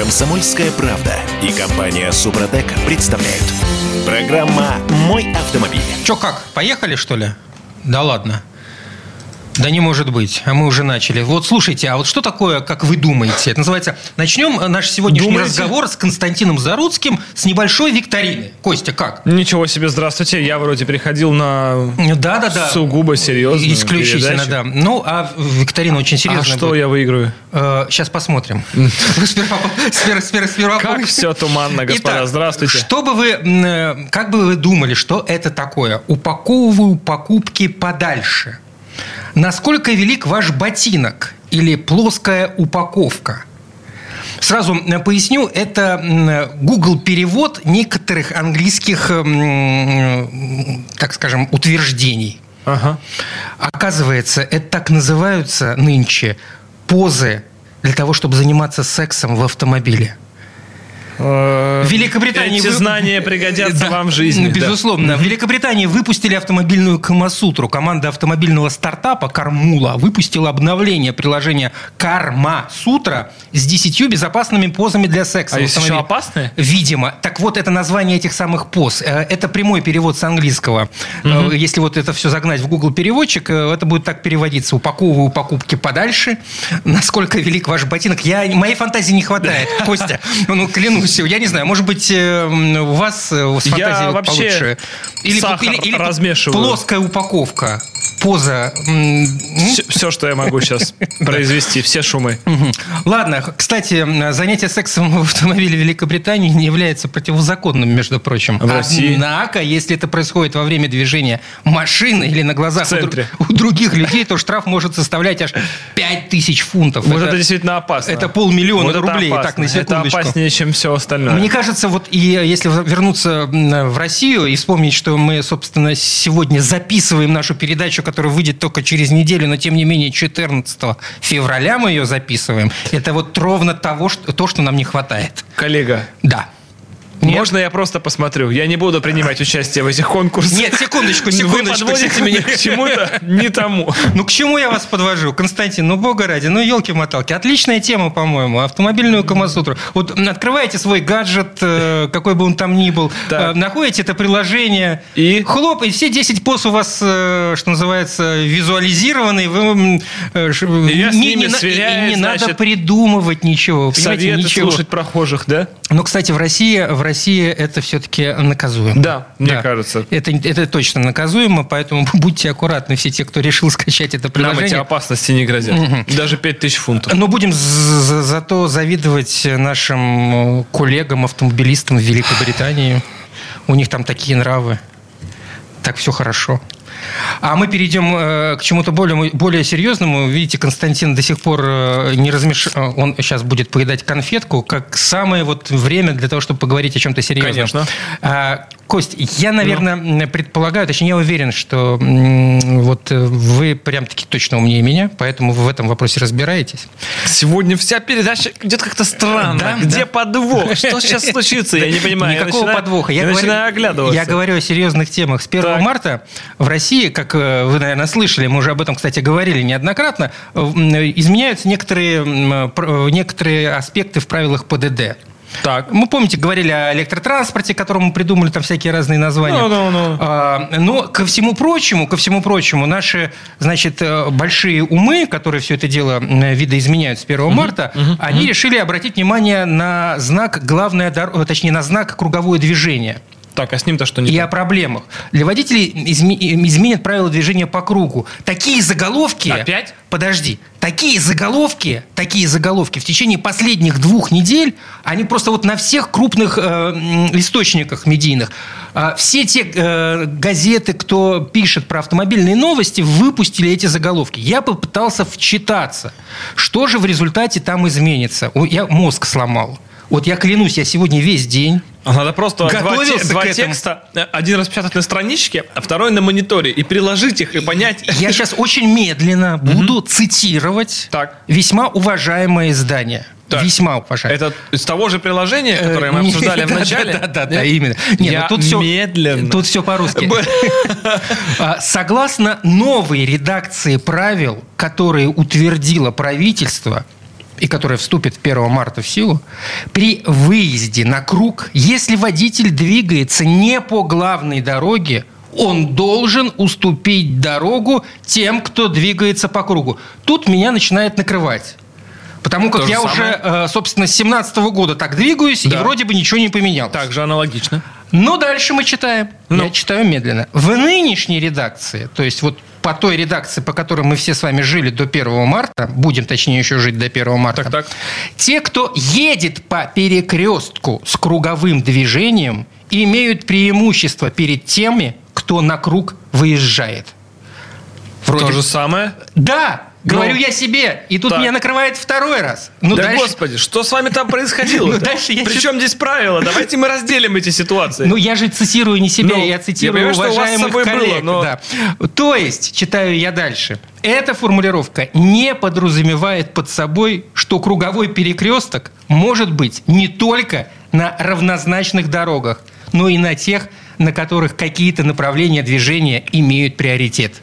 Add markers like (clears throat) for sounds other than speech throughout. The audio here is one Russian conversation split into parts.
Комсомольская правда и компания Супротек представляют. Программа «Мой автомобиль». Че как, поехали что ли? Да ладно. Да не может быть, а мы уже начали. Вот слушайте, а вот что такое, как вы думаете? Это называется... Начнем наш сегодняшний Думаете? разговор с Константином Заруцким с небольшой викторины. Костя, как? Ничего себе, здравствуйте. Я вроде переходил на Да-да-да. сугубо серьезную Исключительно, передачу. да. Ну, а викторина очень А серьезная что будет. я выиграю? сейчас посмотрим. (laughs) Сперва, сперва Как все туманно, господа. Здравствуйте. Что бы вы, э, как бы вы думали, что это такое? Упаковываю покупки подальше. Насколько велик ваш ботинок или плоская упаковка? Сразу э, поясню, это Google перевод некоторых английских, так скажем, утверждений. Ага. Оказывается, это так называются нынче позы для того, чтобы заниматься сексом в автомобиле. Э, В Великобритании Эти вы- знания пригодятся (laughs) Да, вам в жизни. да. Безусловно. В Великобритании выпустили автомобильную Камасутру. Команда автомобильного стартапа Кармула выпустила обновление приложения Карма Сутра с 10 безопасными позами для секса. А есть еще опасные? Видимо. Так вот, это название этих самых поз. Э, Это прямой перевод с английского. Э, Если вот это все загнать в Google переводчик, это будет так переводиться. Упаковываю покупки подальше. Насколько велик ваш ботинок? Я, моей фантазии не хватает, Костя. Ну, клянусь. Я не знаю, может быть, э, у вас э, с Я фантазией вот вообще получше. сахар размешиваю. плоская упаковка. Поза. м? Все, что я могу сейчас (laughs) произвести, все шумы. Ладно, кстати, занятие сексом в автомобиле в Великобритании не является противозаконным, между прочим. В России? Однако, если это происходит во время движения машины или на глазах у, дру- центре. у других людей, то штраф может составлять аж 5000 фунтов. Вот это, действительно опасно. это полмиллиона Вот это рублей, опасно. так, на секундочку. Это опаснее, чем все остальное. Мне кажется, вот и если вернуться м, в Россию и вспомнить, что мы, собственно, сегодня записываем нашу передачу, которая выйдет только через неделю, но тем не менее 14 февраля мы ее записываем, это вот ровно того, что, то, что нам не хватает. Коллега, Да. Нет? можно я просто посмотрю? Я не буду принимать участие в этих конкурсах. Нет, секундочку, Вы секундочку. подводите меня к чему-то не тому. (laughs) Ну, к чему я вас подвожу? Константин, ну, бога ради, ну, елки-моталки. Отличная тема, по-моему, автомобильную Камасутру. Вот открываете свой гаджет, э, какой бы он там ни был, Так. э, находите это приложение, И? хлоп, и все 10 поз у вас, э, что называется, визуализированы. Вы, я не, ними не надо придумывать ничего. вы Советы ничего. слушать прохожих, да? Но, кстати, в России, в России это все-таки наказуемо. Да, мне кажется. Это, это точно наказуемо, поэтому (laughs) будьте аккуратны, все те, кто решил скачать это Нам эти приложение. опасности не грозят. Даже 5000 фунтов. Но будем за- за- зато завидовать нашим э, коллегам, автомобилистам в Великобритании. У них там такие нравы. Так все хорошо. А мы перейдем э, к чему-то более, более серьезному. Видите, Константин до сих пор э, не размеш... э, Он сейчас будет поедать конфетку, как самое вот время для того, чтобы поговорить о чем-то серьезном. Конечно. А, Кость, я, наверное, предполагаю, точнее, я уверен, что вот вы прям-таки точно умнее меня, поэтому вы в этом вопросе разбираетесь. Сегодня вся передача идет как-то странно. Да, Где да. подвох? Что сейчас случится? Я не понимаю. Я Никакого начинаю- подвоха. Я, говорю- начинаю оглядываться. Я говорю о серьезных темах. С 1 Так. марта в России, как э, вы, наверное, слышали, мы уже об этом, кстати, говорили неоднократно, э, м, изменяются некоторые, э, некоторые аспекты в правилах ПДД. Так. Мы, помните, говорили о электротранспорте, которому придумали там всякие разные названия. Ну, ну, ну. А, Но ко всему прочему, ко всему прочему, наши, значит, э, большие умы, которые все это дело видоизменяют с 1 марта, они решили обратить внимание на знак дорога, точнее, на знак круговое движение. Так, а с ним-то что не И так? о проблемах. Для водителей изме- изменят правила движения по кругу. Такие заголовки... Опять? Подожди. Такие заголовки, такие заголовки в течение последних двух недель, они просто вот на всех крупных э, источниках медийных. А, все те э, газеты, кто пишет про автомобильные новости, выпустили эти заголовки. Я попытался вчитаться. Что же в результате там изменится? Я мозг сломал. Вот я клянусь, я сегодня весь день А Надо просто два, Готовился два этому. текста, э, один распечатать на страничке, а второй на мониторе, и приложить их, и понять... Я (laughs) сейчас очень медленно буду цитировать Так. весьма уважаемое издание. Так. Весьма уважаемое. Это из того же приложения, которое мы Э, обсуждали (laughs) в начале? Да, да, да, именно. Нет, ну тут все медленно. Тут все по-русски. (laughs) А, Согласно новой редакции правил, которые утвердило правительство, и которая вступит 1 марта в силу, при выезде на круг, если водитель двигается не по главной дороге, он должен уступить дорогу тем, кто двигается по кругу. Тут меня начинает накрывать. Потому как То же я уже, э, собственно, с 17 года так двигаюсь, и Да. вроде бы ничего не поменялось. Также аналогично. Но дальше мы читаем. Ну. Я читаю медленно. В нынешней редакции, то есть вот по той редакции, по которой мы все с вами жили до 1 марта, будем точнее еще жить до 1 марта, Так, так. те, кто едет по перекрестку с круговым движением, имеют преимущество перед теми, кто на круг выезжает. Вроде- То же самое. Да, Говорю я себе. И тут Так. меня накрывает второй раз. Ну, да дальше- господи, что с вами там происходило? Ну, я Причем здесь правила? Давайте мы разделим эти ситуации. Ну, я же цитирую не себя, Ну, я я цитирую понимаю, что у вас с уважаемых было, коллег. но- да. То есть, читаю я дальше. Эта формулировка не подразумевает под собой, что круговой перекресток может быть не только на равнозначных дорогах, но и на тех, на которых какие-то направления движения имеют приоритет.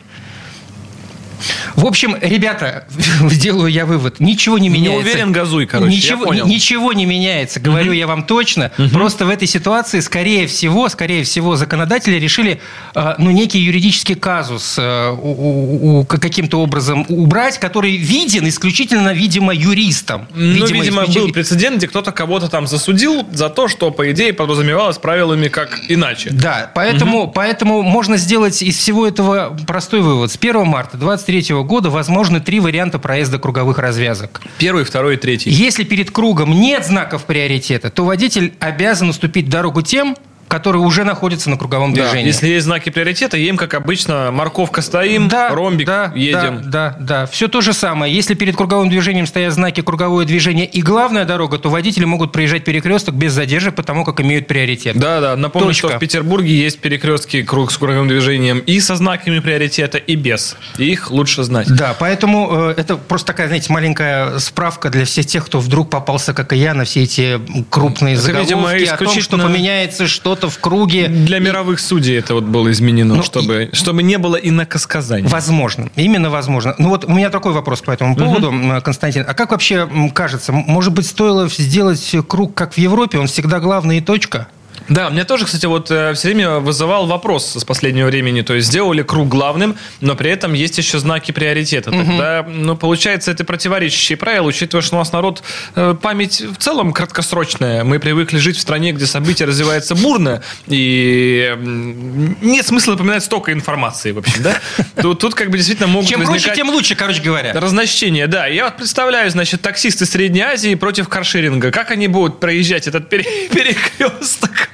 В общем, ребята, (laughs) сделаю я вывод, ничего не Не меняется. уверен, газуй, короче, я Ничего, понял. ни- ничего не меняется, говорю я вам точно. Просто в этой ситуации, скорее всего, скорее всего, законодатели решили, э, ну, некий юридический казус э, каким-то образом убрать, который виден исключительно, видимо, юристам. Ну, видимо, исключительно- был прецедент, где кто-то кого-то там засудил за то, что, по идее, подразумевалось правилами как иначе. Да, поэтому, поэтому можно сделать из всего этого простой вывод. С 1 марта 2023 года возможны три варианта проезда круговых развязок. Первый, второй и третий. Если перед кругом нет знаков приоритета, то водитель обязан уступить дорогу тем, которые уже находятся на круговом Да, движении. Если есть знаки приоритета, едем, как обычно, морковка стоим, да, ромбик да, едем. Да, да, да. Все то же самое. Если перед круговым движением стоят знаки круговое движение и главная дорога, то водители могут проезжать перекресток без задержек, потому как имеют приоритет. Да, да. Напомню, Точка. что в Петербурге есть перекрестки круг с круговым движением и со знаками приоритета, и без. И их лучше знать. Да, поэтому э, это просто такая, знаете, маленькая справка для всех тех, кто вдруг попался, как и я, на все эти крупные Это, заголовки видимо, о том, что исключительно- поменяется что-то в круге. Для мировых судей это вот было изменено, Ну, чтобы, чтобы не было инакосказаний. Возможно, именно возможно. Ну вот у меня такой вопрос по этому поводу, м, Константин. А как вообще кажется, может быть, стоило сделать круг, как в Европе, он всегда главный и точка? Да, меня тоже, кстати, вот все время вызывал вопрос с последнего времени. То есть сделали круг главным, но при этом есть еще знаки приоритета. Тогда, ну, получается, это противоречащие правила, учитывая, что у нас народ э, память в целом краткосрочная. Мы привыкли жить в стране, где события развиваются бурно, и нет смысла напоминать столько информации, в общем, да? (laughs) Тут, тут как бы действительно могут Чем проще, тем лучше, короче говоря. Разночтение, да. Я вот представляю, значит, таксисты Средней Азии против каршеринга. Как они будут проезжать этот пере- (laughs) перекресток?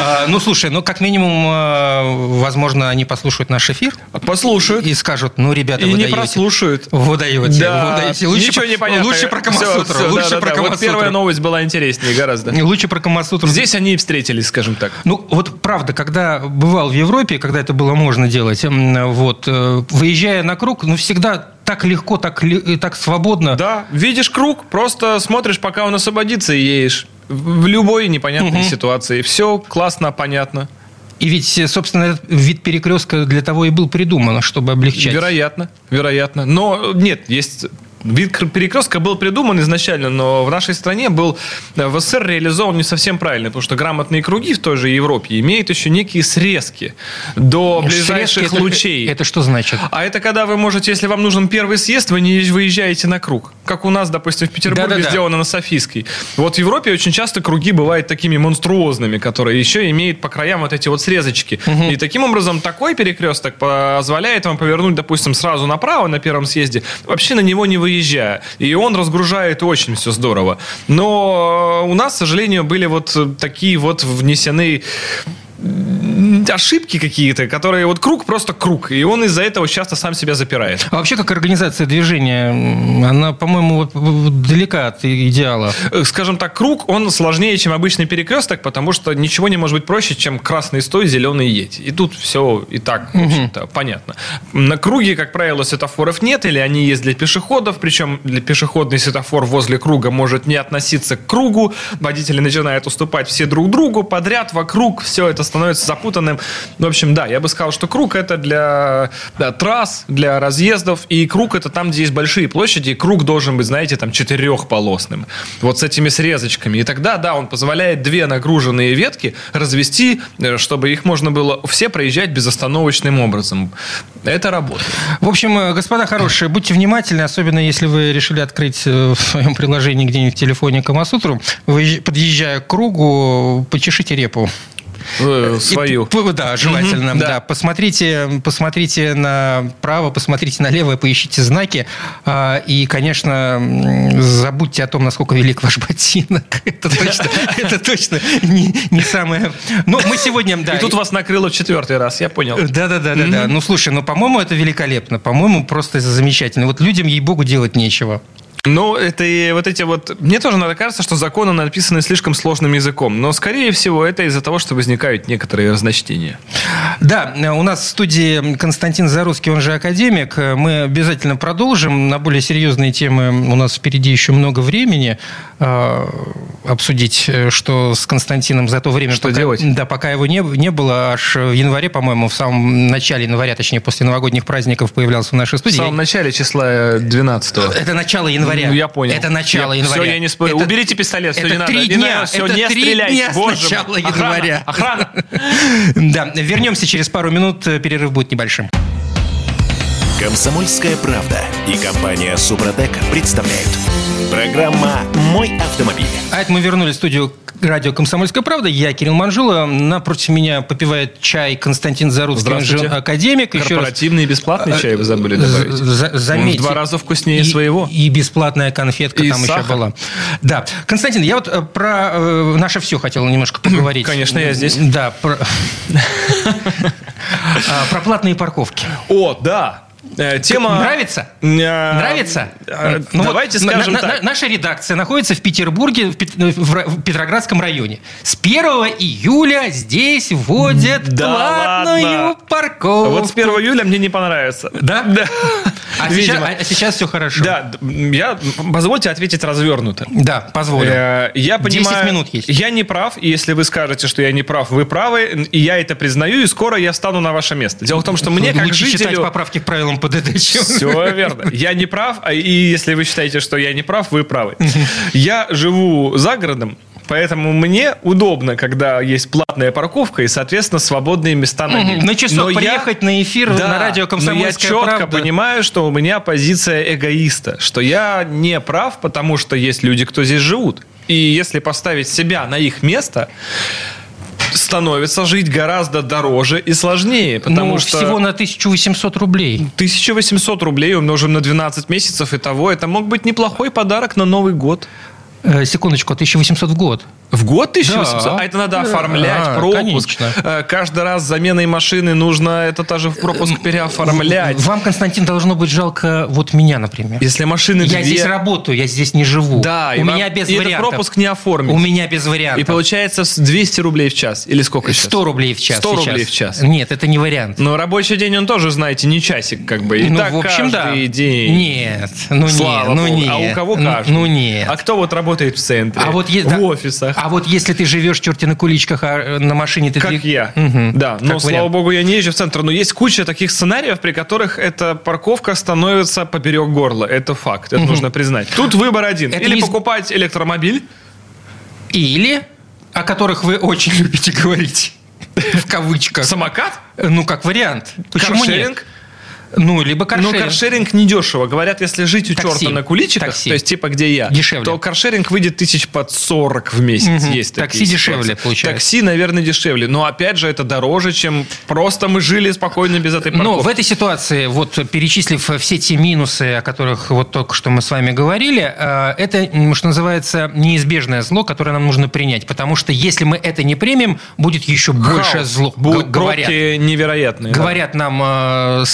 А, ну, слушай, ну, как минимум, э, возможно, они послушают наш эфир Послушают. и скажут, ну, ребята, вы не прослушают. Вы даете, ничего не понятно. Лучше про Камасутру. лучше про Камасутру. первая новость была интереснее гораздо. Лучше про Камасутру. Здесь они и встретились, скажем так. Ну, вот правда, когда бывал в Европе, когда это было можно делать, вот, э, выезжая на круг, ну, всегда так легко, так, и так свободно. Да, видишь круг, просто смотришь, пока он освободится, и едешь. В любой непонятной ситуации. Все классно, понятно. И ведь, э, собственно, этот вид перекрестка для того и был придуман, чтобы облегчать. Вероятно, вероятно. Но нет, есть Вид кр- перекрестка был придуман изначально, но в нашей стране был э, в СССР реализован не совсем правильно, потому что грамотные круги в той же Европе имеют еще некие срезки до ближайших Срезки это- лучей. Это что значит? А это когда вы можете, если вам нужен первый съезд, вы не выезжаете на круг. Как у нас, допустим, в Петербурге Да-да-да. сделано на Софийской. Вот в Европе очень часто круги бывают такими монструозными, которые еще имеют по краям вот эти вот срезочки. И таким образом такой перекресток позволяет вам повернуть, допустим, сразу направо на первом съезде, вообще на него не выезжая. И он разгружает очень все здорово. Но у нас, к сожалению, были вот такие вот внесены ошибки какие-то, которые вот круг просто круг, и он из-за этого часто сам себя запирает. А вообще, как организация движения, она, по-моему, далека от идеала. Э, Скажем так, круг, он сложнее, чем обычный перекресток, потому что ничего не может быть проще, чем красный стой, зеленый едь. И тут все и так, в общем-то, понятно. На круге, как правило, светофоров нет, или они есть для пешеходов, причем для пешеходный светофор возле круга может не относиться к кругу, водители начинают уступать все друг другу подряд, вокруг, все это становится запутанным, В общем, да, я бы сказал, что круг это для да, трасс, для разъездов, и круг это там, где есть большие площади, и круг должен быть, знаете, там четырехполосным. Вот с этими срезочками. И тогда, да, он позволяет две нагруженные ветки развести, э, чтобы их можно было все проезжать безостановочным образом. Это работает. В общем, э, господа хорошие, будьте внимательны, особенно если вы решили открыть э, в своем приложении где-нибудь в телефоне Камасутру, подъезжая к кругу, почешите репу. Э, свою. И, да, желательно. Мгм, да. да. Посмотрите, посмотрите направо, посмотрите налево, поищите знаки. А, И, конечно, забудьте о том, насколько велик ваш ботинок. (laughs) Это точно, это точно не, не самое... Ну, мы сегодня... Да, И тут вас накрыло в четвертый раз, я понял. да, да, да, да, да. Ну слушай, ну по-моему, это великолепно. По-моему, просто замечательно. Вот людям, ей-богу, делать нечего. Ну, это и вот эти вот... Мне тоже надо кажется, что законы написаны слишком сложным языком. Но, скорее всего, это из-за того, что возникают некоторые разночтения. Да, у нас в студии Константин Зарусский, он же академик. Мы обязательно продолжим. На более серьезные темы у нас впереди еще много времени э, обсудить, э, что с Константином за то время, Что пока, делать? Да, пока его не, не было, аж в январе, по-моему, в самом начале января, точнее, после новогодних праздников появлялся в нашей В студии. самом начале числа 12 Это начало января. Ну, я понял. Это начало Я- января. Все, я не спорю. Это- Уберите пистолет, все, это не надо. три Не дня. надо, все, это не три стреляйте. дня с Боже мой. начала Охрана, января. Охрана. (laughs) Да, вернемся через пару минут. Перерыв будет небольшим. Комсомольская правда и компания Супротек представляют. Программа «Мой автомобиль». А это мы вернулись в студию радио «Комсомольская правда». Я Кирилл Манжула. Напротив меня попивает чай Константин Заруцкий, Здравствуйте. академик. Еще раз Корпоративный и бесплатный чай вы забыли добавить. За- заметьте. В два раза вкуснее И- своего. И бесплатная конфетка И там еще сахар. была. Да. Константин, я вот э, про э, наше все хотел немножко (clears throat) поговорить. Конечно, я здесь. Да. Про (laughs) платные парковки. О, да. Э, Тема... Нравится? Э, Нравится? э, Ну вот Давайте на- скажем на- так. на- Наша редакция находится в Петербурге, в Пет- в Ра- в Петроградском районе. С 1 июля здесь вводят Да платную ладно? парковку. Вот с 1 июля мне не понравится. Да? (laughs) Да. А сейчас, а сейчас все хорошо. Да, я, позвольте ответить развернуто. Да, позволю. Э, Я 10 понимаю, минут есть. Я не прав, и если вы скажете, что я не прав, вы правы, и я это признаю, и скоро я встану на ваше место. Дело в том, что мне как жителю... поправки к правилам ПДД, чем... Все верно. Я не прав, а и если вы считаете, что я не прав, вы правы. Я живу за городом, поэтому мне удобно, когда есть платная парковка и, соответственно, свободные места на ней. Мгм. Ну, часов Но я- приехать на эфир Да, на радио но я «Комсомольская четко правда». понимаю, что у меня позиция эгоиста, что я не прав, потому что есть люди, кто здесь живут. И если поставить себя на их место, становится жить гораздо дороже и сложнее, потому ну, что... всего на 1800 рублей. 1800 рублей умножим на 12 месяцев, и того это мог быть неплохой подарок на Новый год. Э, секундочку, 1800 в год. В год 1800? Да. А это надо Да. оформлять, А, пропуск. конечно. Э, Каждый раз заменой машины нужно это тоже в пропуск переоформлять. Вам, Константин, должно быть жалко вот меня, например. Если машины Я две- здесь работаю, я здесь не живу. Да, у и меня вам- без и этот вариантов. пропуск не оформить. У меня без вариантов. И получается с 200 рублей в час. Или сколько сейчас? 100 рублей в час 100 сейчас. рублей в час. Нет, это не вариант. Но рабочий день, он тоже, знаете, не часик, как бы. И ну, так в общем, да. каждый день. Нет, ну Слава нет, ну богу. нет. А у кого Ну, каждый? Ну нет. А кто вот работает в центре? А вот е- в да. офисах? А вот если ты живешь черти на куличках, а на машине ты... Как двиг- я. Мгм. Да, но, Как слава вариант. богу, я не езжу в центр. Но есть куча таких сценариев, при которых эта парковка становится поперек горла. Это факт, это нужно признать. Тут выбор один. Это Или не покупать электромобиль, Или, о которых вы очень любите говорить, (laughs) в кавычках. самокат, Ну, как вариант. Почему каршеринг. нет? Ну, либо Но каршеринг. каршеринг недешево. Говорят, если жить у Такси. черта на куличиках, Такси. то есть типа где я, Дешевле. то каршеринг выйдет тысяч под 40 в месяц. Мгм. Есть Такси такие дешевле ситуации. получается. Такси, наверное, дешевле. Но опять же, это дороже, чем просто мы жили спокойно без этой парковки. Но в этой ситуации, вот перечислив все те минусы, о которых вот только что мы с вами говорили, э, это, что называется, неизбежное зло, которое нам нужно принять. Потому что если мы это не примем, будет еще Хаос. зло. Будут говорят. невероятные. да. Говорят нам э,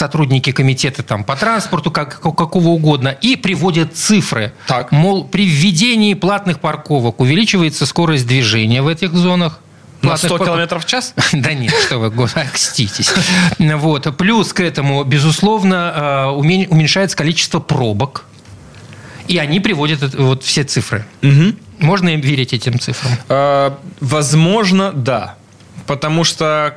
сотрудники комитета там, по транспорту, как, как- какого угодно, и приводят цифры. Так. Мол, при введении платных парковок увеличивается скорость движения в этих зонах. На Платных 100 парков- километров в час? (laughs) Да нет, что вы, окститесь. (laughs) Вот. Плюс к этому, безусловно, умен- уменьшается количество пробок. И они приводят вот все цифры. Можно им верить этим цифрам? А, Возможно, да. Потому что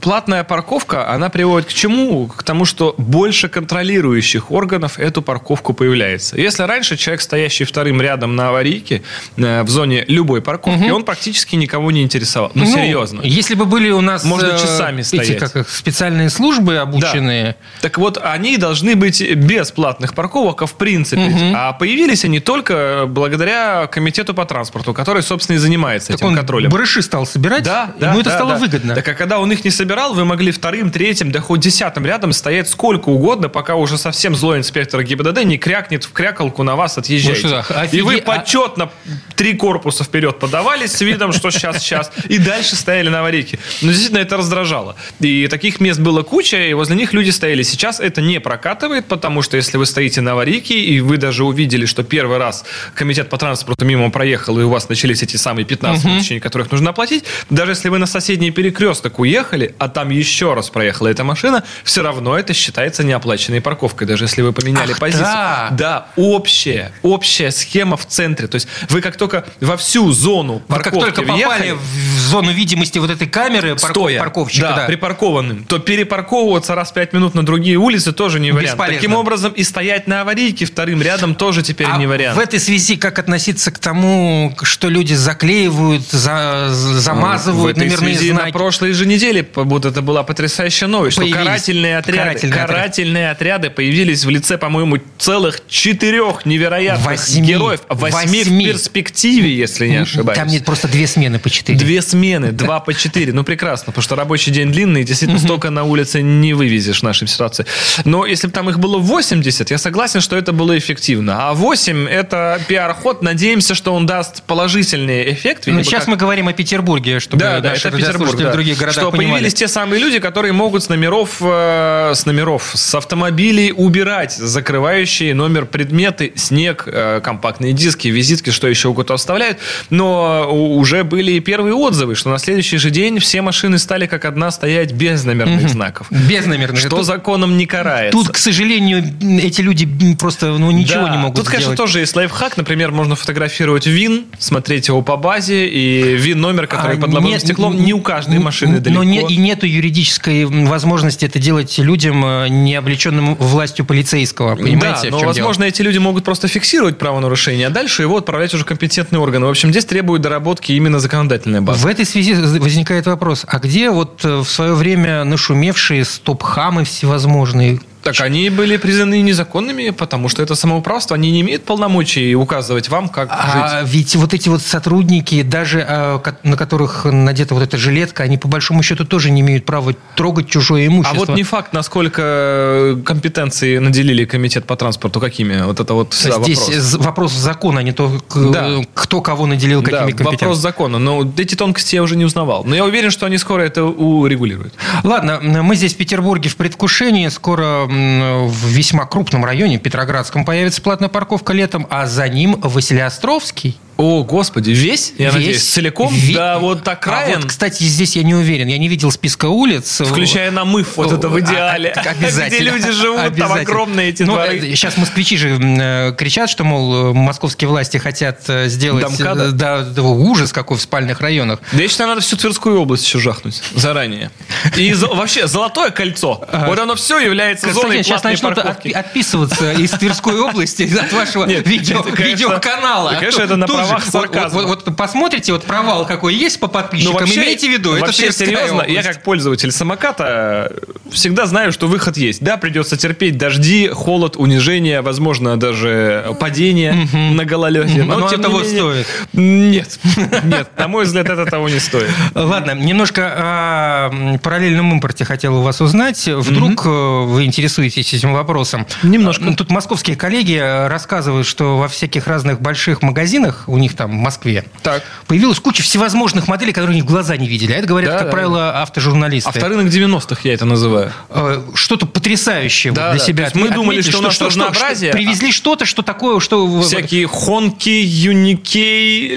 платная парковка, она приводит к чему? К тому, что больше контролирующих органов эту парковку появляется. Если раньше человек, стоящий вторым рядом на аварийке э, в зоне любой парковки, он практически никого не интересовал. Ну, серьезно. Если бы были у нас Можно э, часами эти стоять. как их, специальные службы обученные, Так вот, они должны быть без платных парковок, а в принципе. А появились они только благодаря комитету по транспорту, который, собственно, и занимается так этим он контролем. барыши стал собирать, Да, ему да, это да, стало да. выгодно. Так а когда он их не собирал, вы могли вторым, третьим, да хоть десятым рядом стоять сколько угодно, пока уже совсем злой инспектор ГИБДД не крякнет в крякалку на вас отъезжаете. Ну что, И вы офиге- а- почетно три корпуса вперед подавались с видом, что сейчас, сейчас, и дальше стояли на аварийке. Но действительно это раздражало. И таких мест было куча, и возле них люди стояли. Сейчас это не прокатывает, потому что если вы стоите на аварийке, и вы даже увидели, что первый раз комитет по транспорту мимо проехал, и у вас начались эти самые 15 минут, в течение которых нужно оплатить, даже если вы на соседний перекресток уехали, а там еще раз проехала эта машина, все равно это считается неоплаченной парковкой, даже если вы поменяли Ах, позицию. да. Да, общая, общая схема в центре. То есть вы как только во всю зону парковки как только попали въехали, в зону видимости вот этой камеры парко- стоя, парковщика, да, да. припаркованным, то перепарковываться раз в пять минут на другие улицы тоже не вариант. Бесполезно. Таким образом, и стоять на аварийке вторым рядом тоже теперь А не вариант. в этой связи как относиться к тому, что люди заклеивают, за- замазывают в этой номерные связи знаки? на прошлой же неделе будто это была потрясающая новость, что Появились карательные отряды, карательные отряды. карательные отряды появились в лице, по-моему, целых четырех невероятных Восьми. героев. Восьми, Восьми. в перспективе, если не ошибаюсь. Там нет просто две смены по четыре. Две смены, два по четыре. Ну, прекрасно, потому что рабочий день длинный, действительно, столько на улице не вывезешь в нашей ситуации. Но если бы там их было 80, я согласен, что это было эффективно. А 8 – это пиар-ход. Надеемся, что он даст положительный эффект. Ну, сейчас как- мы говорим о Петербурге, чтобы да, да, это Петербург. радиослушатели да. в других городах что понимали. появились те самые люди, которые могут с номеров, э, с номеров, с автомобилей убирать закрывающие номер предметы, снег, э, компактные диски, визитки, что еще угодно оставляют. Но у- уже были и первые отзывы, что на следующий же день все машины стали как одна стоять без номерных знаков. Без номерных. Что Тут- законом не карается. Тут, к сожалению, эти люди просто ну, ничего Да, не могут Тут, конечно, сделать. тоже есть лайфхак. Например, можно фотографировать ВИН, смотреть его по базе, и ВИН-номер, который А под лобовым стеклом, не у каждой машины н- далеко. Но не, и нету юридической возможности это делать людям, э, не облеченным властью полицейского. Понимаете, да, но, возможно, эти люди могут просто фиксировать правонарушение, а дальше его отправлять уже компетентные органы. В общем, здесь требует доработки именно законодательная дело? база. В этой связи возникает вопрос, а где вот э, в свое время нашумевшие стоп-хамы всевозможные? Так они были признаны незаконными, потому что это самоуправство. Они не имеют полномочий указывать вам, как А жить. ведь вот эти вот сотрудники, даже э, на которых надета вот эта жилетка, они по большому счету тоже не имеют права трогать чужое А имущество. вот не факт, насколько компетенции наделили комитет по транспорту, какими. Вот это вот Здесь вопрос. з- вопрос закона, а не то, Да. кто кого наделил Да, какими компетенциями. вопрос закона. Но эти тонкости я уже не узнавал. Но я уверен, что они скоро это урегулируют. Ладно, мы здесь в Петербурге в предвкушении. Скоро в весьма крупном районе, Петроградском, появится платная парковка летом, а за ним Василиостровский. О, господи, весь? Я Весь. надеюсь, целиком? Ве- Да, вот так А Райан. вот, кстати, здесь я не уверен. Я не видел списка улиц. Включая намыв, вот это в идеале. А, Обязательно. Где люди живут, там огромные эти Ну, дворы. э, Сейчас москвичи же э, кричат, что, мол, э, московские власти хотят э, сделать... Домкада? э, Да, да, ужас какой в спальных районах. Да я считаю, надо всю Тверскую область еще жахнуть заранее. И вообще, золотое кольцо. Вот оно все является зоной сейчас начнут отписываться из Тверской области (laughs) от вашего видеоканала. конечно, А это на тут же правах вот-. Вот, вот посмотрите, вот провал какой есть по подписчикам, имейте в виду, это Ну, вообще Тверская серьезно, я как пользователь самоката э, всегда знаю, что выход есть. Да, придется терпеть дожди, холод, унижение, возможно, даже падение на гололеде. Но тем оно не того менее- стоит. Нет, (laughs) нет, на мой взгляд, это того не стоит. Ладно, немножко о параллельном импорте хотел у вас узнать. Вдруг э, вы интересуетесь этим вопросом? Немножко. Ну, Тут московские коллеги э, рассказывают, что во всяких разных больших магазинах, у них там в Москве, Так. появилась куча всевозможных моделей, которые они в глаза не видели. А это говорят, Да, как да, правило, автожурналисты. Авторынок 90-х я это называю. Э, Что-то потрясающее вот Да, для да. себя. То есть мы думали, отметили, что у нас разнообразие, Привезли что-то, что такое, что... Всякие Хонки, Юникей,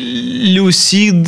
Люсид,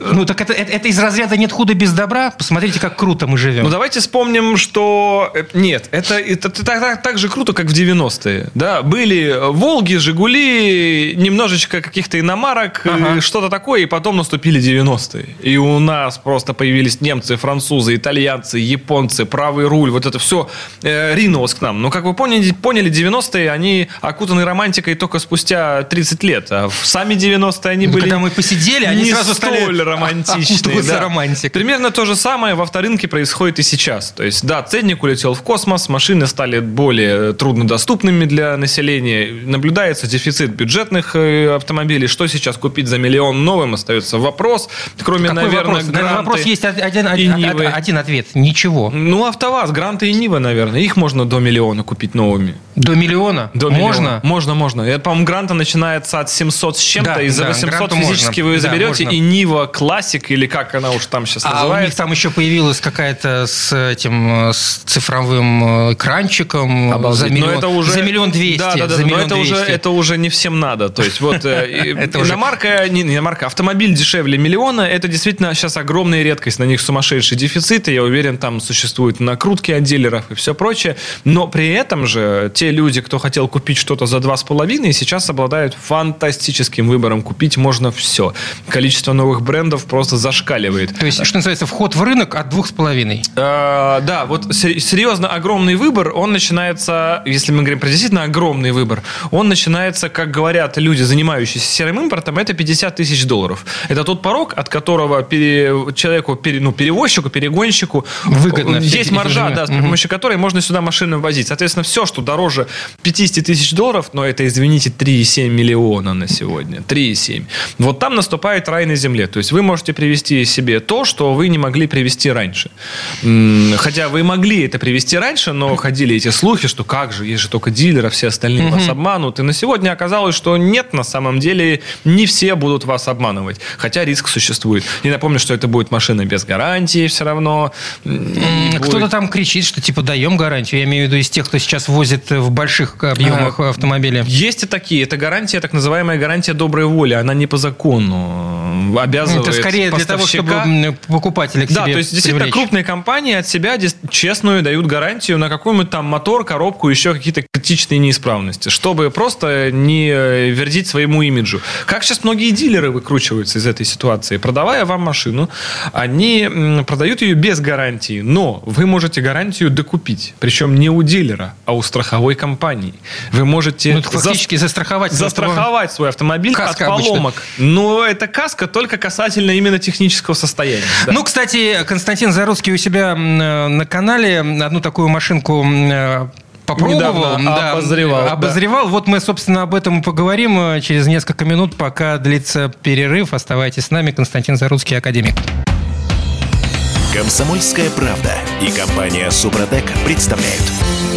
Ну, так это, это, это из разряда нет худа без добра. Посмотрите, как круто мы живем. Ну, давайте вспомним, что... э, Нет, это, это, это так, так- так же круто, как в 90-е. Да, были Волги, Жигули, немножечко каких-то иномарок, э, Ага. что-то такое, и потом наступили 90-е. И у нас просто появились немцы, французы, итальянцы, японцы, правый руль, вот это все ринулось к нам. Но, как вы поняли, поняли 90-е, они окутаны романтикой только спустя 30 лет. А в сами 90-е они Ну, были... когда мы посидели, они сразу стали столь романтичные. окутываться да. романтикой. Примерно то же самое во авторынке происходит и сейчас. То есть, да, ценник улетел в космос, машины стали более труднодоступными для населения, наблюдается дефицит бюджетных э, автомобилей. Что сейчас купить за миллион новым, остается вопрос. Кроме, Какой наверное, вопрос? Гранты вопрос есть один, один, один ответ. Ничего. Ну, АвтоВАЗ, Гранты и Нива, наверное. Их можно до миллиона купить новыми. До миллиона? До Можно? миллиона. Можно, можно. Это, по-моему, Гранта начинается от 700 с чем-то, Да, и за да, 800 Гранту физически можно. вы Да, заберете, можно. и Нива Классик, или как она уж там сейчас А у них называется. там еще появилась какая-то с этим с цифровым э, экранчиком Обалдеть. за миллион, Но это уже... за миллион двести. Да, да, да, за но это уже, двести. это уже не всем надо. То есть вот э, (laughs) уже- иномарка, не иномарка, автомобиль дешевле миллиона, это действительно сейчас огромная редкость. На них сумасшедший дефицит, и я уверен, там существуют накрутки от дилеров и все прочее. Но при этом же те люди, кто хотел купить что-то за 2,5, сейчас обладают фантастическим выбором. Купить можно все. Количество новых брендов просто зашкаливает. То есть, что называется, вход в рынок от двух с половиной. Э, Да, вот сер- серьезно огромный выбор, он начинается, если мы говорим про действительно огромный выбор, он начинается, как говорят люди, занимающиеся серым импортом, это 50 тысяч долларов. Это тот порог, от которого пере- человеку, пере- ну, перевозчику, перегонщику Выгодно все есть маржа, да, с помощью которой можно сюда машины возить. Соответственно, все, что дороже 50 тысяч долларов, но это, извините, 3,7 миллиона на сегодня. 3,7. Вот там наступает рай на земле. То есть вы можете привезти себе то, что вы не могли привезти раньше. Хотя вы могли это привезти раньше, но ходили эти слухи, что как же, есть же только дилеры, все остальные вас обманут. И на сегодня оказалось, что нет, на самом деле не все будут вас обманывать. Хотя риск существует. И напомню, что это будет машина без гарантии все равно. Кто-то там кричит, что типа даем гарантию. Я имею в виду из тех, кто сейчас возит в больших объемах А, автомобиля. Есть и такие. Это гарантия, так называемая гарантия доброй воли. Она не по закону э, обязывает Это скорее для того, чтобы покупателя к Да, себе то есть действительно привлечь. крупные компании от себя честную дают гарантию на какой-нибудь там мотор, коробку, еще какие-то критичные неисправности, чтобы просто не э, вердить своему имиджу. Как сейчас многие дилеры выкручиваются из этой ситуации? Продавая вам машину, они продают ее без гарантии, но вы можете гарантию докупить. Причем не у дилера, а у страховой компании. Вы можете Ну, фактически застраховать. свой автомобиль. застраховать свой автомобиль Каска от обычно. поломок. Но эта каска только касательно именно технического состояния. да. Ну, кстати, Константин Заруцкий у себя э, на канале одну такую машинку э, попробовал. Недавно обозревал, да. Обозревал. Вот мы, собственно, об этом и поговорим э, через несколько минут, пока длится перерыв. Оставайтесь с нами. Константин Заруцкий, академик. Комсомольская правда и компания Супротек представляют.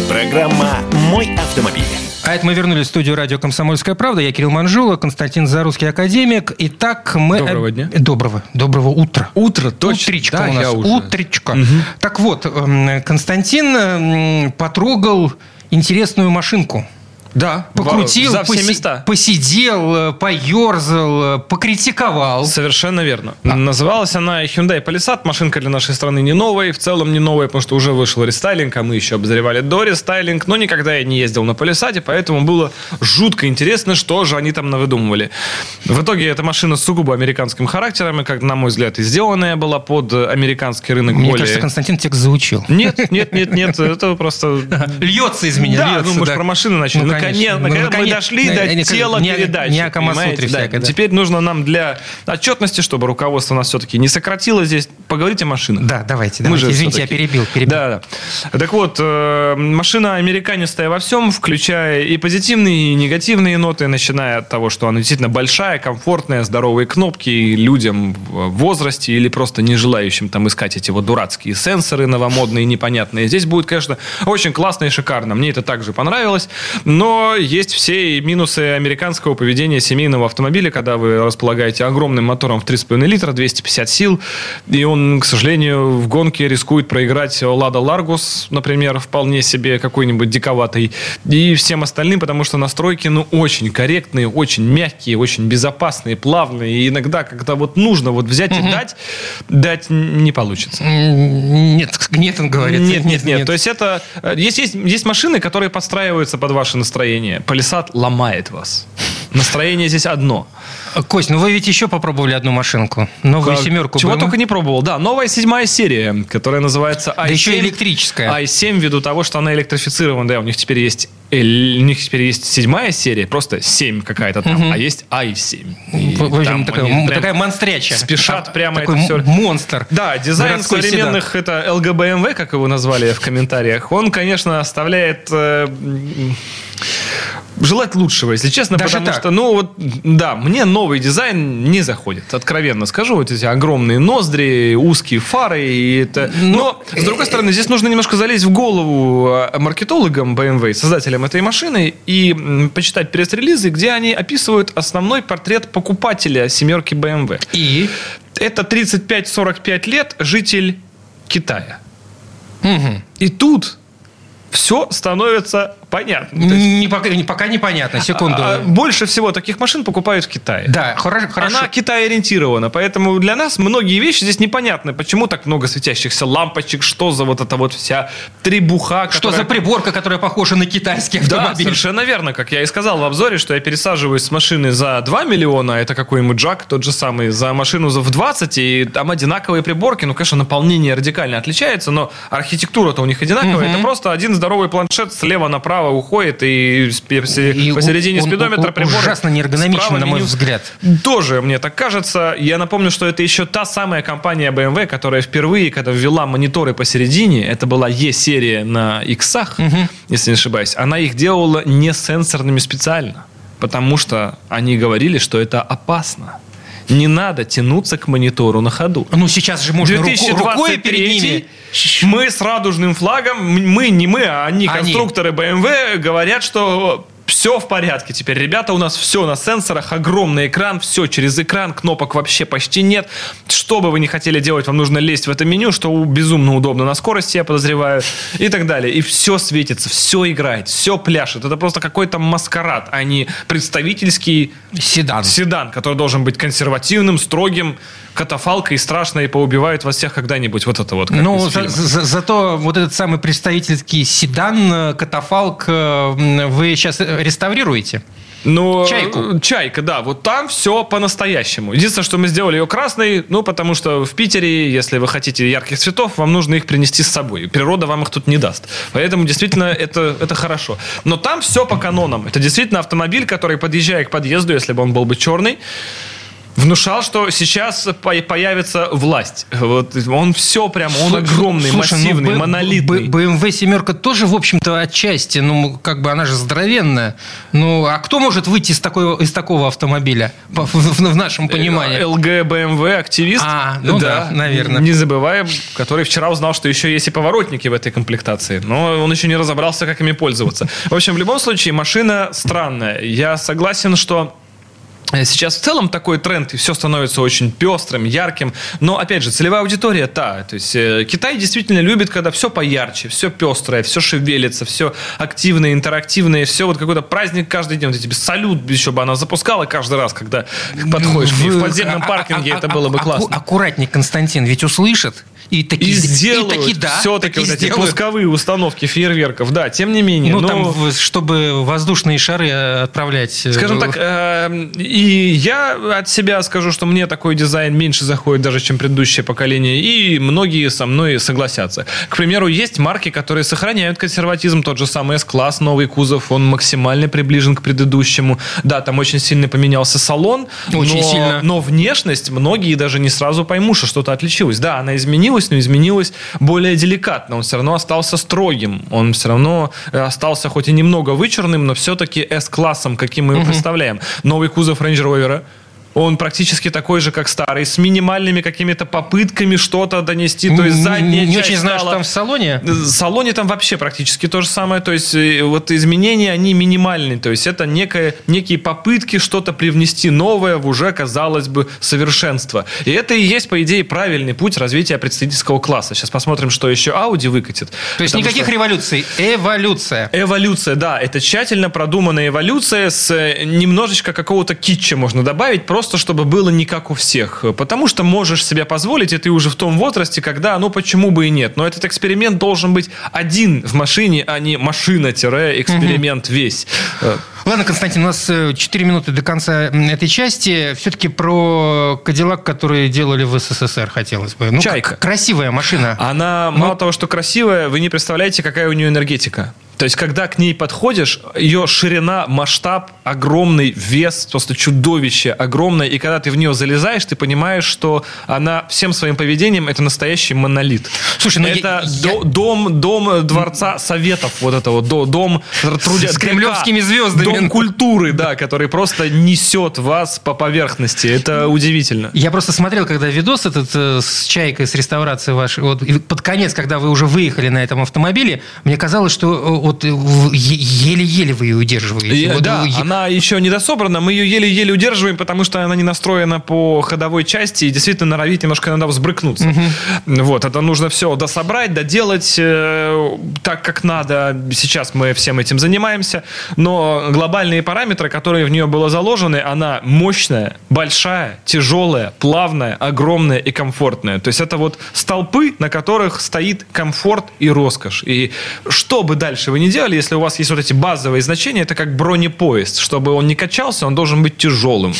Программа «Мой автомобиль». А это мы вернулись в студию радио «Комсомольская правда». Я Кирилл Манжула, Константин Зарусский, академик. Итак, мы... Доброго э, дня. Доброго. Доброго утра. Утро, точно. Утречко Да, у нас. уже. Утречко. Так вот, эм, Константин эм, потрогал интересную машинку. Да, Покрутил, за все поси- места. посидел, э, поерзал, э, покритиковал. Совершенно верно. А. Называлась она Hyundai Palisade. Машинка для нашей страны не новая, в целом не новая, потому что уже вышел рестайлинг, а мы еще обозревали до рестайлинг, но никогда я не ездил на Palisade, поэтому было жутко интересно, что же они там навыдумывали. В итоге эта машина с сугубо американским характером, и, как на мой взгляд, и сделанная была под американский рынок Мне более... кажется, Константин текст заучил. Нет, нет, нет, нет, это просто... (laughs) Льется из меня, Да, льется, ну мы же про машины начали. Ну, наконец, конечно. Ну, наконец мы наконец. дошли Не- до не- тела не передачи. не о Камасутре всякой, да. Теперь нужно нам для отчетности, чтобы руководство нас все-таки не сократило здесь, поговорить о машинах. Да, давайте, Мы давайте. же Извините, я перебил. перебил. Да, да. Так вот, э, машина американистая во всем, включая и позитивные, и негативные ноты, начиная от того, что она действительно большая, комфортная, здоровые кнопки людям в возрасте или просто не желающим там искать эти вот дурацкие сенсоры новомодные, непонятные. Здесь будет, конечно, очень классно и шикарно. Мне это также понравилось. Но Но есть все и минусы американского поведения семейного автомобиля, когда вы располагаете огромным мотором в 3,5 литра, 250 сил, и он, к сожалению, в гонке рискует проиграть Лада Ларгус, например, вполне себе какой-нибудь диковатый, и всем остальным, потому что настройки, ну, очень корректные, очень мягкие, очень безопасные, плавные, и иногда, когда вот нужно вот взять угу. и дать, дать не получится. Нет, нет, он говорит. Нет, нет, нет. нет. То есть это... Э, есть, есть, есть машины, которые подстраиваются под ваше настроение. Полисад ломает вас. Настроение здесь одно. Кость, ну вы ведь еще попробовали одну машинку. Новую как, семерку. Чего BMW? только не пробовал. Да, новая седьмая серия, которая называется i7. Да еще электрическая. i7 ввиду того, что она электрифицирована. Да, у них теперь есть у них теперь есть седьмая серия, просто 7 какая-то там, угу. а есть i7. И в общем, такая, такая монстряча. Спешат а, прямо такой это все. монстр. Да, дизайн современных, седан. это LGBMV, как его назвали в комментариях, он, конечно, оставляет... Э, желать лучшего, если честно, Даже потому так? что, ну вот, да, мне новый дизайн не заходит, откровенно скажу, вот эти огромные ноздри, узкие фары, и это... Ну, Но, с другой стороны, здесь нужно немножко залезть в голову а, маркетологам BMW, создателям этой машины, и почитать пресс-релизы, где они описывают основной портрет покупателя семерки BMW. И? Это 35-45 лет, житель Китая. Угу. И тут все становится понятно. Не, пока, не, пока непонятно, секунду. А, а, больше всего таких машин покупают в Китае. Да, хорошо. Она Китай ориентирована, поэтому для нас многие вещи здесь непонятны. Почему так много светящихся лампочек, что за вот эта вот вся требуха. Которая... Что за приборка, которая похожа на китайский автомобиль. Да, совершенно верно. Как я и сказал в обзоре, что я пересаживаюсь с машины за 2 миллиона, это какой-нибудь Джак, тот же самый, за машину в 20, и там одинаковые приборки. Ну, конечно, наполнение радикально отличается, но архитектура-то у них одинаковая. Угу. Это просто один здоровый планшет слева направо уходит, и, и посередине он, спидометра он, прибор... Ужасно неэргономичен, на мой взгляд. Тоже, мне так кажется. Я напомню, что это еще та самая компания BMW, которая впервые, когда ввела мониторы посередине, это была E-серия на X, угу. если не ошибаюсь, она их делала не сенсорными специально, потому что они говорили, что это опасно. Не надо тянуться к монитору на ходу. Ну, сейчас же можно 2023 рукой перед ними. Мы с радужным флагом, мы, не мы, а они, они. конструкторы BMW, говорят, что все в порядке теперь. Ребята, у нас все на сенсорах, огромный экран, все через экран, кнопок вообще почти нет. Что бы вы ни хотели делать, вам нужно лезть в это меню, что безумно удобно на скорости, я подозреваю, и так далее. И все светится, все играет, все пляшет. Это просто какой-то маскарад, а не представительский седан, седан который должен быть консервативным, строгим, катафалка и страшно, и поубивают вас всех когда-нибудь. Вот это вот. Ну, за, за, зато вот этот самый представительский седан, э, катафалк, э, вы сейчас реставрируете? Ну, Чайку. Чайка, да. Вот там все по-настоящему. Единственное, что мы сделали ее красной, ну, потому что в Питере, если вы хотите ярких цветов, вам нужно их принести с собой. Природа вам их тут не даст. Поэтому действительно это, это хорошо. Но там все по канонам. Это действительно автомобиль, который, подъезжая к подъезду, если бы он был бы черный, внушал, что сейчас появится власть. Вот он все прям, он огромный, Слушай, ну, массивный, ну, монолитный. BMW семерка тоже, в общем-то, отчасти, ну, как бы она же здоровенная. Ну, а кто может выйти из, такой, из такого автомобиля (laughs) в, в, в нашем понимании? LG BMW активист. А, ну да, да, наверное. Не забываем, который вчера узнал, что еще есть и поворотники в этой комплектации. Но он еще не разобрался, как ими пользоваться. В общем, в любом случае, машина странная. Я согласен, что Э, сейчас в целом такой тренд, и все становится очень пестрым, ярким. Но, опять же, целевая аудитория та. То есть э, Китай действительно любит, когда все поярче, все пестрое, все шевелится, все активное, интерактивное, все вот какой-то праздник каждый день. Вот тебе салют еще бы она запускала каждый раз, когда подходишь. В, в подземном а, а, паркинге а, это было бы классно. Аккуратней, Константин, ведь услышит и такие, и сделают и таки, да, все-таки вот эти пусковые установки фейерверков. Да, тем не менее. Ну, но... там, чтобы воздушные шары э, отправлять. Э, Скажем так, э, и я от себя скажу, что мне такой дизайн меньше заходит даже, чем предыдущее поколение, и многие со мной согласятся. К примеру, есть марки, которые сохраняют консерватизм, тот же самый S-класс, новый кузов, он максимально приближен к предыдущему. Да, там очень сильно поменялся салон, очень но, сильно. но внешность многие даже не сразу поймут, что что-то отличилось. Да, она изменилась, но изменилось более деликатно. Он все равно остался строгим. Он все равно э, остался хоть и немного вычурным, но все-таки S-классом, каким мы его угу. представляем. Новый кузов Range Rover Он практически такой же, как старый, с минимальными какими-то попытками что-то донести. То есть задняя Не часть очень знаю, стала- что там в салоне. в салоне там вообще практически то же самое. То есть э, вот изменения, они минимальные. То есть это некое, некие попытки что-то привнести новое в уже, казалось бы, совершенство. И это и есть, по идее, правильный путь развития представительского класса. Сейчас посмотрим, что еще Audi выкатит. То есть Потому никаких что- революций. Эволюция. Эволюция, да, это тщательно продуманная эволюция с э, немножечко какого-то китча можно добавить, просто чтобы было не как у всех. Потому что можешь себе позволить, и ты уже в том возрасте, когда, ну почему бы и нет. Но этот эксперимент должен быть один в машине, а не машина-эксперимент весь. Э, Ладно, Константин, у нас 4 минуты до конца этой части. Все-таки про Кадиллак, который делали в СССР, хотелось бы. Ну, Чайка. красивая машина. Она, мало того, что красивая, вы не представляете, какая у нее энергетика. То есть, когда к ней подходишь, ее ширина, масштаб, огромный вес, просто чудовище огромное. И когда ты в нее залезаешь, ты понимаешь, что она всем своим поведением это настоящий монолит. Слушай, ну я- это я- до- дом, дом дворца советов, вот это вот, до- дом трудя- С кремлевскими звездами. Дом культуры, да, который просто несет вас по поверхности. Это удивительно. Я просто смотрел, когда видос этот э, с чайкой, с реставрацией вашей, вот и под конец, когда вы уже выехали на этом автомобиле, мне казалось, что э, вот э, еле-еле вы ее удерживаете. И, Вот да, вы- она еще не дособрана, мы ее еле-еле удерживаем, потому что она не настроена по ходовой части и действительно норовит немножко иногда взбрыкнуться. Вот, это нужно все дособрать, доделать э, так, как надо. Сейчас мы всем этим занимаемся, но глобальные параметры, которые в нее было заложены, она мощная, большая, тяжелая, плавная, огромная и комфортная. То есть это вот столпы, на которых стоит комфорт и роскошь. И что бы дальше вы ни делали, если у вас есть вот эти базовые значения, это как бронепоезд. Чтобы он не качался, он должен быть тяжелым.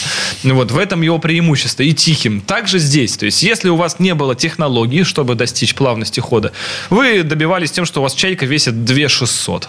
Вот в этом его преимущество. И тихим. Также здесь. То есть если у вас не было технологии, чтобы достичь плавности хода, вы добивались тем, что у вас чайка весит 2600.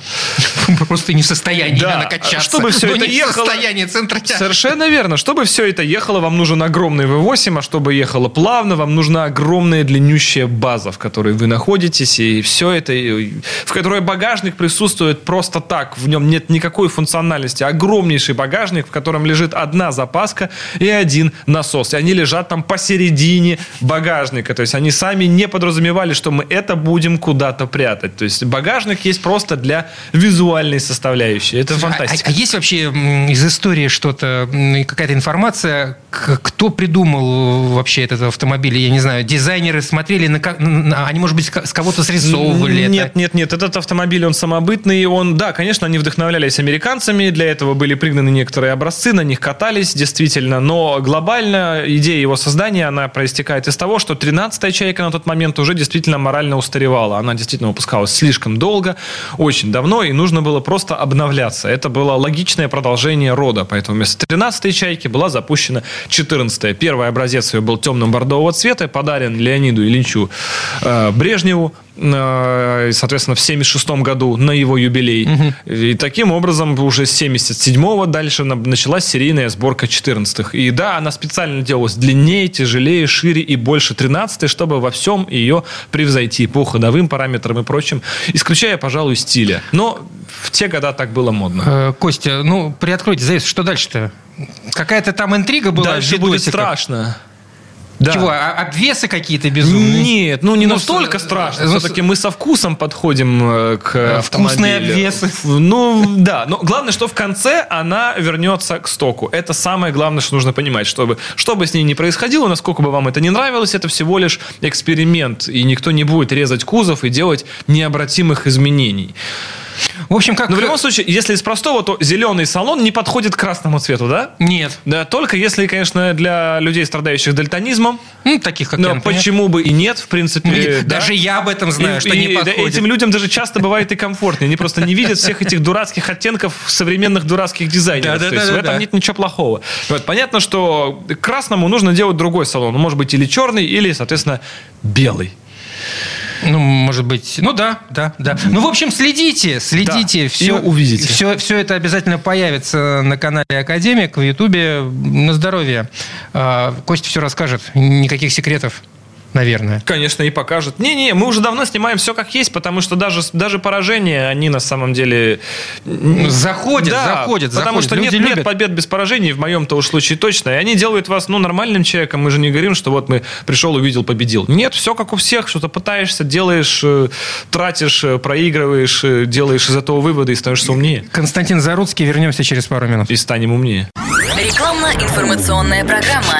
просто не в состоянии Да, накачаться. чтобы всё Но это не ехало- центра тяжести. Совершенно верно. Чтобы все это ехало, вам нужен огромный V8, а чтобы ехало плавно, вам нужна огромная длиннющая база, в которой вы находитесь, и все это, в которой багажник присутствует просто так, в нем нет никакой функциональности. Огромнейший багажник, в котором лежит одна запаска и один насос. И они лежат там посередине багажника. То есть они сами не подразумевали, что мы это будем куда-то прятать. То есть багажник есть просто для визуальной составляющей. Это А- фантастика. А, а есть вообще из истории что-то, какая-то информация, кто придумал э, вообще этот автомобиль? Я не знаю, дизайнеры смотрели на, они, может быть, с ко- с кого-то срисовывали Нет, это? нет, нет. Этот автомобиль, он самобытный. Он, да, конечно, они вдохновлялись американцами. Для этого были пригнаны некоторые образцы, на них катались, действительно. Но глобально идея его создания, она проистекает из того, что 13-я «Чайка» на тот момент уже действительно морально устаревала. Она действительно выпускалась слишком долго, очень давно, и нужно было просто обновляться. Это было логичное продолжение рода. Поэтому вместо 13-й «Чайки» была запущена 14-я. Первый образец ее был темно-бордового цвета, подарен Леониду Ильичу э, Брежневу соответственно, в 76 году на его юбилей. И таким образом уже с 77-го дальше на- началась серийная сборка 14-х. И да, она специально делалась длиннее, тяжелее, шире и больше 13-й, чтобы во всем ее превзойти по ходовым параметрам и прочим, исключая, пожалуй, стиля. Но в те года так было модно. Э, Костя, ну, приоткройте завесу, что дальше-то? Какая-то там интрига была? Дальше будет страшно. Да. Чего, а- обвесы какие-то безумные? Нет, ну не Ну, настолько с- страшно. ну, Все-таки мы со вкусом подходим э, к Э, вкусные автомобилю. обвесы. Ну, да. Но главное, что в конце она вернется к стоку. Это самое главное, что нужно понимать. Чтобы, что бы с ней ни происходило, насколько бы вам это не нравилось, это всего лишь эксперимент. И никто не будет резать кузов и делать необратимых изменений. В общем, как... Но в любом случае, если из простого, то зеленый салон не подходит к красному цвету, да? Нет. Да, только если, конечно, для людей, страдающих дальтонизмом, Ну, таких, как но я, почему бы и нет, в принципе. Да. Даже я об этом знаю, И- что и не подходит. Этим людям даже часто бывает и комфортнее. Они просто не видят всех этих дурацких оттенков современных дурацких дизайнеров. Да, да, То есть да, в этом нет ничего плохого. Вот, понятно, что красному нужно делать другой салон. Он может быть или черный, или, соответственно, белый. Ну, может быть. Ну да, да, да. Ну, в общем, следите, следите. Да, все, увидите. Все, все это обязательно появится на канале Академик в Ютубе. На здоровье. А, Костя все расскажет. Никаких секретов. Наверное. Конечно, и покажет. Не-не, мы уже давно снимаем все как есть, потому что даже, даже поражения, они на самом деле... Заходят, Да, заходят, Потому заходят. что Люди нет, нет побед без поражений, в моем-то уж случае точно. И они делают вас, ну, нормальным человеком. Мы же не говорим, что вот мы пришел, увидел, победил. Нет, все как у всех. Что-то пытаешься, делаешь, э, тратишь, э, проигрываешь, э, делаешь из этого выводы и становишься умнее. Константин Заруцкий, вернемся через пару минут. И станем умнее. Рекламно-информационная программа.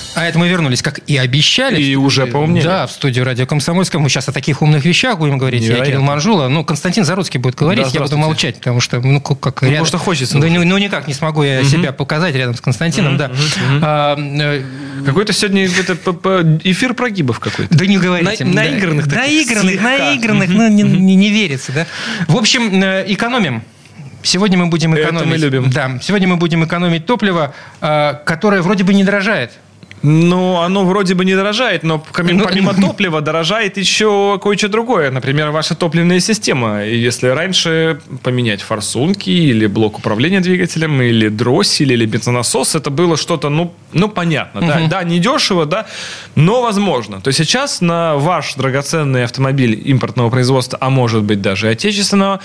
А это мы вернулись, как и обещали. И уже поумнели. Да, в студию радио Комсомольского. Мы сейчас о таких умных вещах будем говорить. Я Невероятно. Кирилл Манжула. Ну, Константин Заруцкий будет говорить, Да, я буду молчать, потому что, ну, как Ну, рядом- потому что хочется Да, уже. ну, ну, никак не смогу я себя показать рядом с Константином, да. А, э, Какой-то сегодня это эфир прогибов какой-то. Да не говорите. На- Да. наигранных таких, Наигранных, слегка. наигранных, ну, не, не- не верится, да. В общем, э, экономим. Сегодня мы будем Это экономить. мы любим. Да, сегодня мы будем экономить топливо, э, которое вроде бы не дорожает. Ну, оно вроде бы не дорожает, но помимо, Ну, помимо топлива дорожает еще кое-что другое. Например, ваша топливная система. Если раньше поменять форсунки или блок управления двигателем, или дроссель, или бензонасос, это было что-то, ну, ну понятно. Да, да, не дешево, да, но возможно. То сейчас на ваш драгоценный автомобиль импортного производства, а может быть даже и отечественного,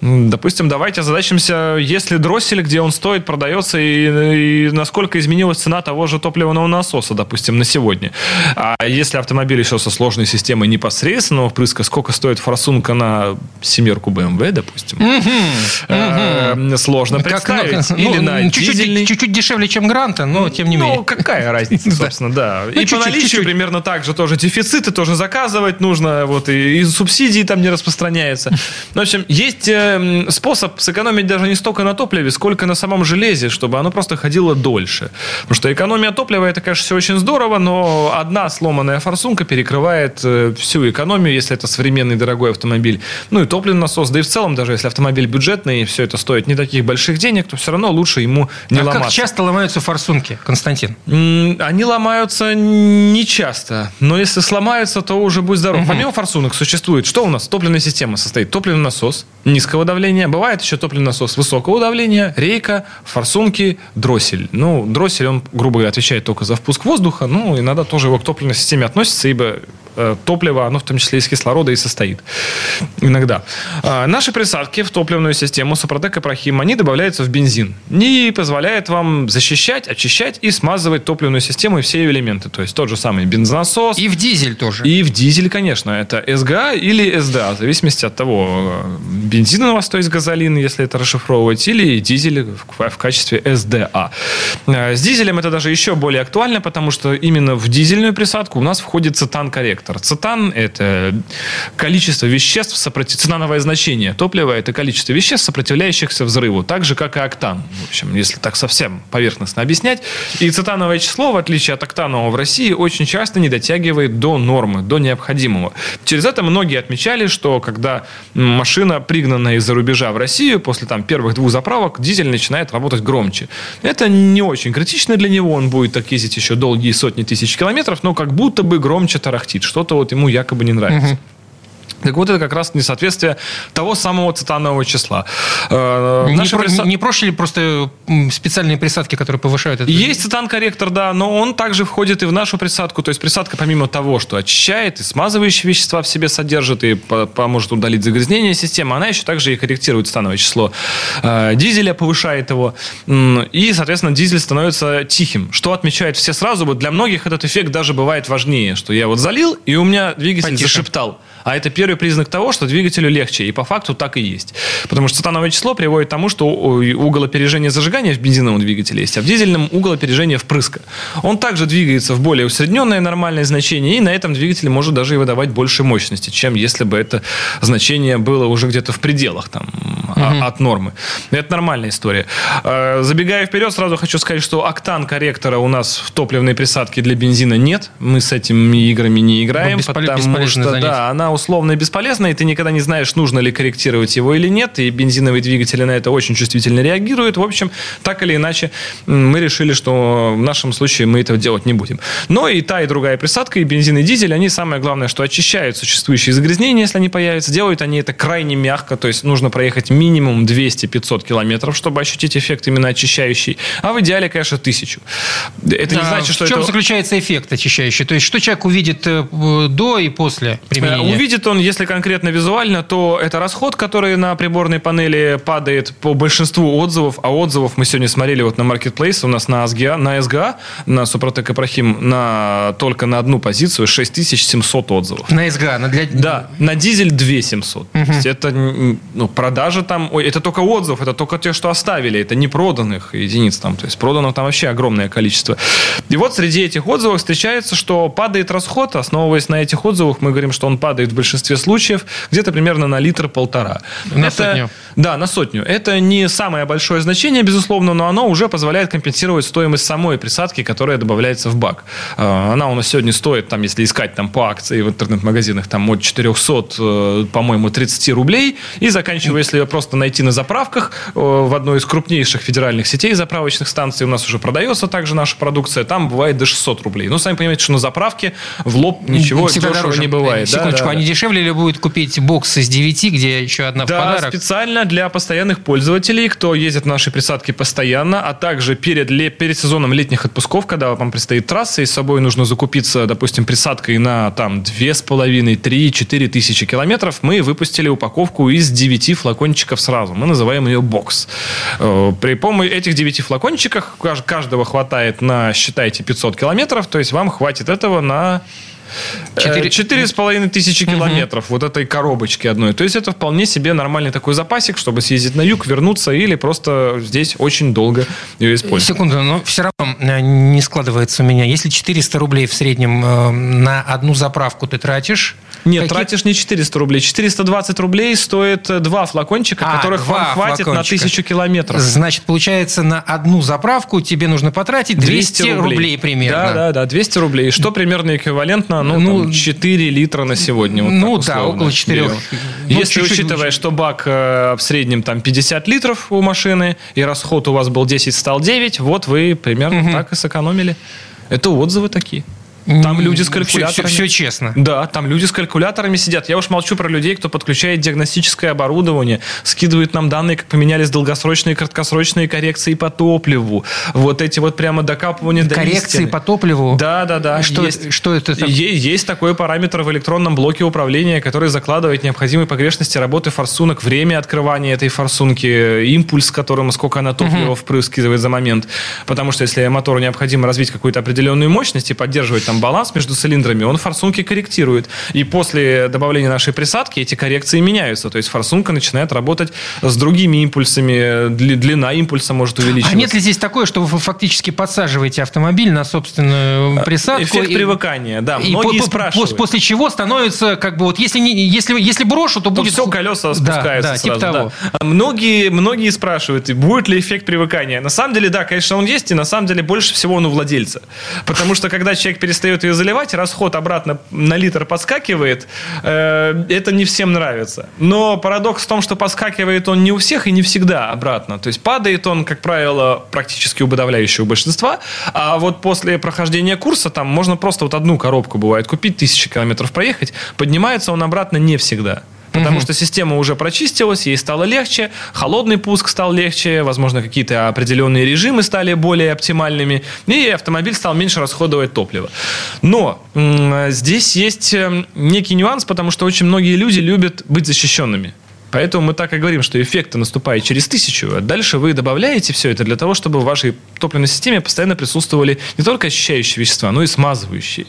допустим, давайте озадачимся, если дроссель, где он стоит, продается, и, и насколько изменилась цена того же топливного насоса, допустим, на сегодня. А если автомобиль еще со сложной системой непосредственного впрыска, сколько стоит форсунка на семерку BMW, допустим? Э, Сложно Как, ну, представить. ну, Или на чуть-чуть, дешевле, чем Гранта, но тем не Ну, менее. какая (laughs) разница, собственно, да. И по наличию примерно так же тоже дефициты тоже заказывать нужно, вот и, субсидии там не распространяются. Ну, (laughs) В общем, есть э, способ сэкономить даже не столько на топливе, сколько на самом железе, чтобы оно просто ходило дольше. Потому что экономия топлива, это, конечно, все очень здорово, но одна сломанная форсунка перекрывает э, всю экономию, если это современный дорогой автомобиль. Ну и топливный насос, да и в целом, даже если автомобиль бюджетный, и все это стоит не таких больших денег, то все равно лучше ему не а ломаться. как часто ломаются форсунки, Константин? Они ломаются не часто, но если сломаются, то уже будь здоров. Помимо форсунок существует, что у нас? Топливная система состоит. Топливный насос низкого давления, бывает еще топливный насос высокого давления, рейка, форсунки, дроссель. Ну, дроссель, он, грубо говоря, отвечает только за впуск воздуха, ну, иногда тоже его к топливной системе относится, ибо э, топливо, оно в том числе из кислорода и состоит. Иногда. А, Наши присадки в топливную систему Супротек и Прохим, они добавляются в бензин. И позволяет вам защищать, очищать и смазывать топливную систему и все ее элементы. То есть тот же самый бензонасос. И в дизель тоже. И в дизель, конечно, это СГА или СДА, в зависимости от того, э, бензин у вас, то есть газолин, если это расшифровывать, или дизель в, качестве СДА. Э, С дизелем это даже еще более актуально, потому что именно в дизельную присадку у нас входит цетан-корректор. Цетан – это количество веществ, сопротив... цетановое значение топлива – это количество веществ, сопротивляющихся взрыву, так же, как и октан. В общем, если так совсем поверхностно объяснять. И цетановое число, в отличие от октанового в России, очень часто не дотягивает до нормы, до необходимого. Через это многие отмечали, что когда машина, пригнанная из-за рубежа в Россию, после там, первых двух заправок, дизель начинает работать громче. Это не очень критично для него, он будет так ездить еще долгие сотни тысяч километров, но как будто бы громче тарахтит, что-то вот ему якобы не нравится. Так вот, это как раз несоответствие того самого цетанового числа. Э, Не, про- приса- не проще ли просто специальные присадки, которые повышают это? есть цетан-корректор, да, но он также входит и в нашу присадку. То есть присадка, помимо того, что очищает и смазывающие вещества в себе содержит и по- поможет удалить загрязнение системы, она еще также и корректирует цетановое число э, дизеля, повышает его. И, соответственно, дизель становится тихим, что отмечают все сразу. Вот для многих этот эффект даже бывает важнее, что я вот залил, и у меня двигатель Потише. зашептал. А это первый признак того, что двигателю легче. И по факту так и есть. Потому что цетановое число приводит к тому, что угол опережения зажигания в бензиновом двигателе есть, а в дизельном угол опережения впрыска. Он также двигается в более усредненное нормальное значение, и на этом двигатель может даже и выдавать больше мощности, чем если бы это значение было уже где-то в пределах там, а- от нормы. Это нормальная история. Э, Забегая вперед, сразу хочу сказать, что октан корректора у нас в топливной присадке для бензина нет. Мы с этими играми не играем, потому что занятие. да, она условно бесполезна, и ты никогда не знаешь, нужно ли корректировать его или нет, и бензиновые двигатели на это очень чувствительно реагируют. В общем, так или иначе, мы решили, что в нашем случае мы этого делать не будем. Но и та, и другая присадка, и бензин, и дизель, они самое главное, что очищают существующие загрязнения, если они появятся. Делают они это крайне мягко, то есть нужно проехать минимум 200-500 километров, чтобы ощутить эффект именно очищающий. А в идеале, конечно, тысячу. Это не А значит, что в чем это... заключается эффект очищающий? То есть, что человек увидит э, до и после применения? Э, Увидит он, если конкретно визуально, то это расход, который на приборной панели падает по большинству отзывов, а отзывов мы сегодня смотрели вот на Marketplace, у нас на SGA, на SGA, на Супротек Ипрахим, на, только на одну позицию 6700 отзывов. На СГА, на для... Да, на дизель 2700. То есть это ну, продажи там, ой, это только отзыв, это только те, что оставили, это не проданных единиц там, то есть проданных там вообще огромное количество. И вот среди этих отзывов встречается, что падает расход, основываясь на этих отзывах, мы говорим, что он падает в большинстве случаев где-то примерно на литр-полтора. На Это- сотню. Да, на сотню. Это не самое большое значение, безусловно, но оно уже позволяет компенсировать стоимость самой присадки, которая добавляется в бак. Э, Она у нас сегодня стоит, там, если искать там по акции в интернет-магазинах, там от 400, э, по-моему, 30 рублей, и заканчивая, если ее просто найти на заправках, э, в одной из крупнейших федеральных сетей заправочных станций у нас уже продается также наша продукция, там бывает до 600 рублей. Ну, сами понимаете, что на заправке в лоб ничего Всегда дешево дороже. не бывает. Да, Секундочку, да, а не да. дешевле ли будет купить бокс из 9, где еще одна в Да, подарок? специально для постоянных пользователей, кто ездит в наши присадки постоянно, а также перед, перед сезоном летних отпусков, когда вам предстоит трасса, и с собой нужно закупиться, допустим, присадкой на там 2,5, 3, 4 тысячи километров, мы выпустили упаковку из 9 флакончиков сразу. Мы называем ее бокс. Э, При помощи этих 9 флакончиков кажд- каждого хватает на, считайте, 500 километров, то есть вам хватит этого на Четыре- с половиной тысячи километров вот этой коробочки одной. То есть это вполне себе нормальный такой запасик, чтобы съездить на юг, вернуться или просто здесь очень долго ее использовать. Секунду, но все равно э, не складывается у меня. Если 400 рублей в среднем э, на одну заправку ты тратишь... Нет, какие- тратишь не 400 рублей. 420 рублей стоит э, два флакончика, А, которых два вам хватит на флакончика. тысячу километров. Значит, получается, на одну заправку тебе нужно потратить 200, рублей. примерно. Да, да, да, 200 рублей. Что примерно эквивалентно, ну, Ну, там, 4 литра на сегодня. вот ну да, около 4. берем. Ну, Если чуть-чуть учитывая, лучше. что бак э, в среднем там 50 литров у машины, и расход у вас был 10, стал 9, вот вы примерно так и сэкономили. Это отзывы такие. Там люди с калькуляторами. Все, честно. Да, там люди с калькуляторами сидят. Я уж молчу про людей, кто подключает диагностическое оборудование, скидывает нам данные, как поменялись долгосрочные и краткосрочные коррекции по топливу. Вот эти вот прямо докапывания до Коррекции по топливу. Да, да, да. Что, есть, что это? там? Е- есть такой параметр в электронном блоке управления, который закладывает необходимые погрешности работы форсунок, время открывания этой форсунки, импульс, которым сколько она топлива впрыскивает за момент. Потому что если мотору необходимо развить какую-то определенную мощность и поддерживать там баланс между цилиндрами, он форсунки корректирует. И после добавления нашей присадки эти коррекции меняются. То есть форсунка начинает работать с другими импульсами, дли- длина импульса может увеличиваться. А нет ли здесь такое, что вы фактически подсаживаете автомобиль на собственную присадку? Эффект и- привыкания, да. и Многие по- спрашивают. пос- После чего становится, как бы, вот если, не, если, если брошу, то то будет... все колеса Да, спускаются да, сразу. типа да. того. А Многие, многие спрашивают, будет ли эффект привыкания. На самом деле, да, конечно, он есть, и на самом деле больше всего он у владельца. Потому что когда человек перестает ее заливать, расход обратно на литр подскакивает, э, это не всем нравится. Но парадокс в том, что подскакивает он не у всех и не всегда обратно. То есть падает он, как правило, практически у подавляющего большинства, а вот после прохождения курса там можно просто вот одну коробку бывает купить, тысячи километров проехать, поднимается он обратно не всегда. Потому что система уже прочистилась, ей стало легче, холодный пуск стал легче, возможно, какие-то определенные режимы стали более оптимальными, и автомобиль стал меньше расходовать топливо. Но здесь есть э, некий нюанс, потому что очень многие люди любят быть защищенными. Поэтому мы так и говорим, что эффект наступает через тысячу, а дальше вы добавляете все это для того, чтобы в вашей топливной системе постоянно присутствовали не только очищающие вещества, но и смазывающие.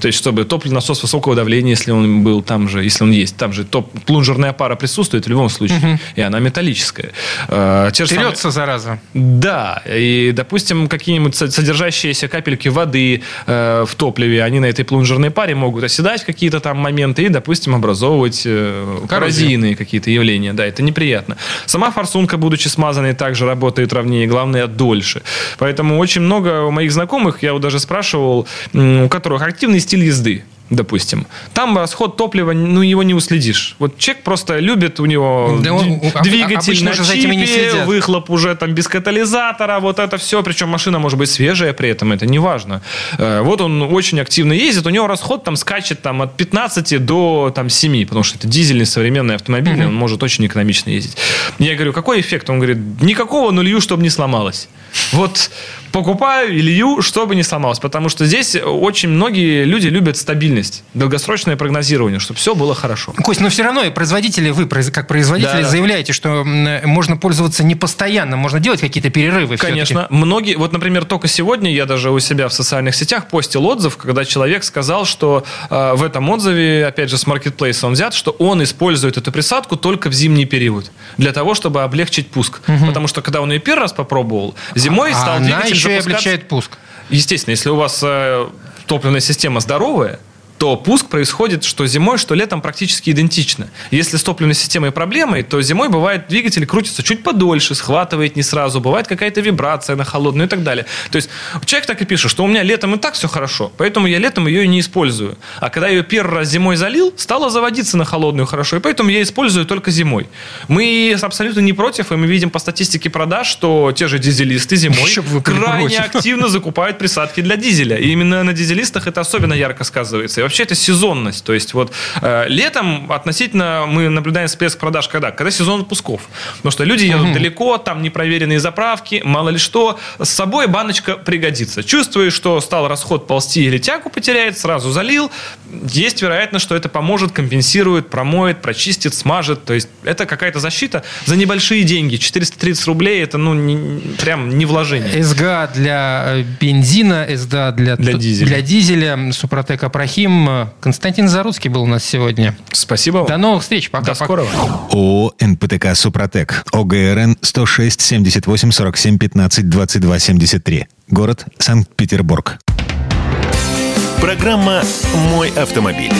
То есть, чтобы топливный насос высокого давления, если он был там же, если он есть, там же топ, плунжерная пара присутствует в любом случае, и она металлическая. Э, те самые- зараза. да, и, допустим, какие-нибудь со- содержащиеся капельки воды э, в топливе, они на этой плунжерной паре могут оседать в какие-то там моменты и, допустим, образовывать э, коррозийные какие-то явления. Да, это неприятно. Сама форсунка, будучи смазанной, также работает ровнее, главное, дольше. Поэтому очень много моих знакомых, я вот даже спрашивал, у которых активный стиль езды. Допустим, там расход топлива, ну, его не уследишь. Вот человек просто любит, у него Да он- об- двигатель на не чипе, следят. выхлоп уже там без катализатора, вот это все. Причем машина может быть свежая при этом, это не важно. Э, Вот он очень активно ездит, у него расход там скачет там от 15 до там 7, потому что это дизельный современный автомобиль, и он может очень экономично ездить. Я говорю, какой эффект? Он говорит, никакого, но лью, чтобы не сломалось. Вот покупаю и лью, чтобы не сломалось. Потому что здесь очень многие люди любят стабильность, долгосрочное прогнозирование, чтобы все было хорошо. Кость, но все равно и производители, вы как производители Да. заявляете, что м, можно пользоваться не постоянно, можно делать какие-то перерывы. Конечно. Многие, вот, например, только сегодня я даже у себя в социальных сетях постил отзыв, когда человек сказал, что э, в этом отзыве, опять же, с маркетплейса он взят, что он использует эту присадку только в зимний период для того, чтобы облегчить пуск. Потому что когда он ее первый раз попробовал, зимой А стал она двигатель еще и запускаться- облегчает пуск. Естественно, если у вас э, топливная система здоровая, то пуск происходит что зимой, что летом практически идентично. Если с топливной системой проблемы, то зимой бывает двигатель крутится чуть подольше, схватывает не сразу, бывает какая-то вибрация на холодную и так далее. То есть человек так и пишет, что у меня летом и так все хорошо, поэтому я летом ее и не использую. А когда ее первый раз зимой залил, стала заводиться на холодную хорошо, и поэтому я использую только зимой. Мы абсолютно не против, и мы видим по статистике продаж, что те же дизелисты зимой крайне против. активно закупают присадки для дизеля. И именно на дизелистах это особенно ярко сказывается. Вообще это сезонность. То есть вот э, летом относительно мы наблюдаем всплеск продаж когда? Когда сезон отпусков. Потому что люди едут далеко, там непроверенные заправки, мало ли что. С собой баночка пригодится. Чувствуешь, что стал расход ползти или тягу потеряет, сразу залил. Есть вероятность, что это поможет, компенсирует, промоет, прочистит, смажет. То есть это какая-то защита за небольшие деньги. 430 рублей это ну не- прям не вложение. СГА для э, бензина, СДА для, Для дизеля. для дизеля, Супротек Апрахим. Э, Константин Заруцкий был у нас сегодня. Спасибо вам. До новых встреч. Пока. До скорого. ООО «НПТК Супротек». ОГРН 106 78 47 15 22 73. Город Санкт-Петербург. Программа «Мой автомобиль».